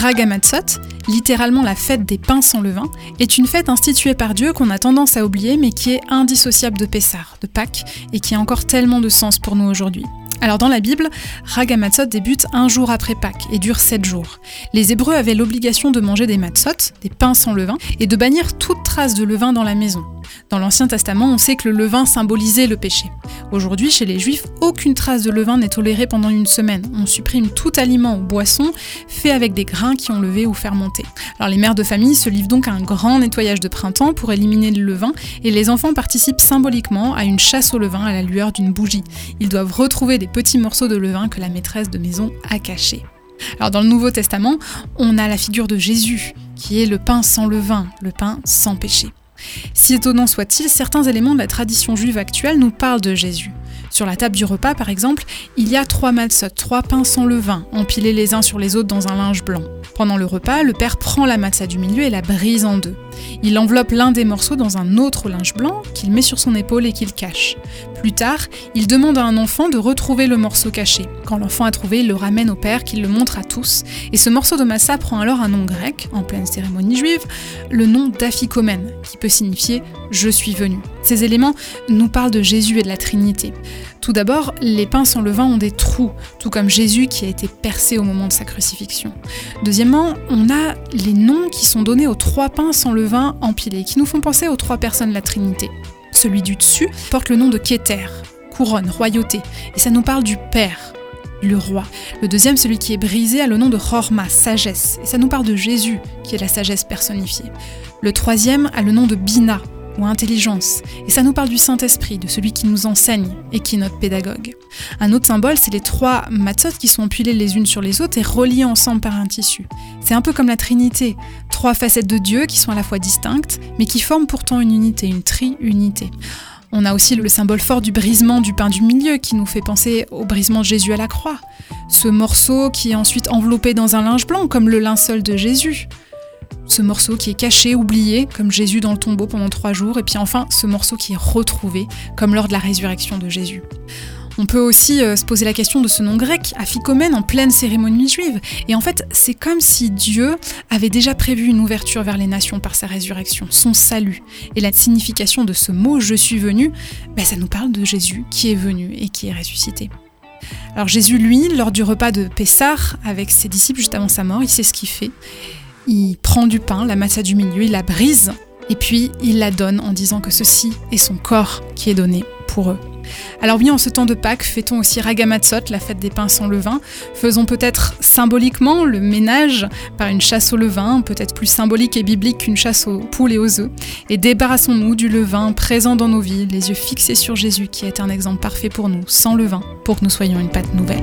Ragamatsot, littéralement la fête des pains sans levain, est une fête instituée par Dieu qu'on a tendance à oublier mais qui est indissociable de Pessah, de Pâques, et qui a encore tellement de sens pour nous aujourd'hui. Alors dans la Bible, Ragamatzot débute un jour après Pâques et dure sept jours. Les Hébreux avaient l'obligation de manger des matzot, des pains sans levain, et de bannir toute trace de levain dans la maison. Dans l'Ancien Testament, on sait que le levain symbolisait le péché. Aujourd'hui, chez les Juifs, aucune trace de levain n'est tolérée pendant une semaine. On supprime tout aliment ou boisson fait avec des grains qui ont levé ou fermenté. Alors les mères de famille se livrent donc à un grand nettoyage de printemps pour éliminer le levain et les enfants participent symboliquement à une chasse au levain à la lueur d'une bougie. Ils doivent retrouver des petits morceaux de levain que la maîtresse de maison a cachés. Alors dans le Nouveau Testament, on a la figure de Jésus, qui est le pain sans levain, le pain sans péché. Si étonnant soit-il, certains éléments de la tradition juive actuelle nous parlent de Jésus. Sur la table du repas, par exemple, il y a trois matzot, trois pains sans levain, empilés les uns sur les autres dans un linge blanc. Pendant le repas, le père prend la matzah du milieu et la brise en deux. Il enveloppe l'un des morceaux dans un autre linge blanc qu'il met sur son épaule et qu'il cache. Plus tard, il demande à un enfant de retrouver le morceau caché. Quand l'enfant a trouvé, il le ramène au père qui le montre à tous. Et ce morceau de massa prend alors un nom grec, en pleine cérémonie juive, le nom d'Aphikomen, qui peut signifier je suis venu. Ces éléments nous parlent de Jésus et de la Trinité. Tout d'abord, les pains sans levain ont des trous, tout comme Jésus qui a été percé au moment de sa crucifixion. Deuxièmement, on a les noms qui sont donnés aux trois pains sans levain empilés, qui nous font penser aux trois personnes de la Trinité. Celui du dessus porte le nom de Keter, couronne, royauté, et ça nous parle du Père, le roi. Le deuxième, celui qui est brisé, a le nom de Horma, sagesse, et ça nous parle de Jésus, qui est la sagesse personnifiée. Le troisième a le nom de Bina, ou intelligence, et ça nous parle du Saint-Esprit, de celui qui nous enseigne et qui est notre pédagogue. Un autre symbole, c'est les trois matzot qui sont empilées les unes sur les autres et reliées ensemble par un tissu. C'est un peu comme la Trinité, trois facettes de Dieu qui sont à la fois distinctes, mais qui forment pourtant une unité, une tri-unité. On a aussi le symbole fort du brisement du pain du milieu qui nous fait penser au brisement de Jésus à la croix. Ce morceau qui est ensuite enveloppé dans un linge blanc comme le linceul de Jésus ce morceau qui est caché, oublié, comme Jésus dans le tombeau pendant trois jours, et puis enfin ce morceau qui est retrouvé, comme lors de la résurrection de Jésus. On peut aussi euh, se poser la question de ce nom grec, aphikomène, en pleine cérémonie juive. Et en fait, c'est comme si Dieu avait déjà prévu une ouverture vers les nations par sa résurrection, son salut. Et la signification de ce mot je suis venu, ben, ça nous parle de Jésus qui est venu et qui est ressuscité. Alors Jésus, lui, lors du repas de Pessah avec ses disciples juste avant sa mort, il sait ce qu'il fait il prend du pain, la massa du milieu, il la brise, et puis il la donne en disant que ceci est son corps qui est donné pour eux. Alors oui, en ce temps de Pâques, fêtons aussi Ragamatsot, la fête des pains sans levain. Faisons peut-être symboliquement le ménage par une chasse au levain, peut-être plus symbolique et biblique qu'une chasse aux poules et aux œufs. Et débarrassons-nous du levain présent dans nos vies, les yeux fixés sur Jésus qui est un exemple parfait pour nous, sans levain, pour que nous soyons une pâte nouvelle.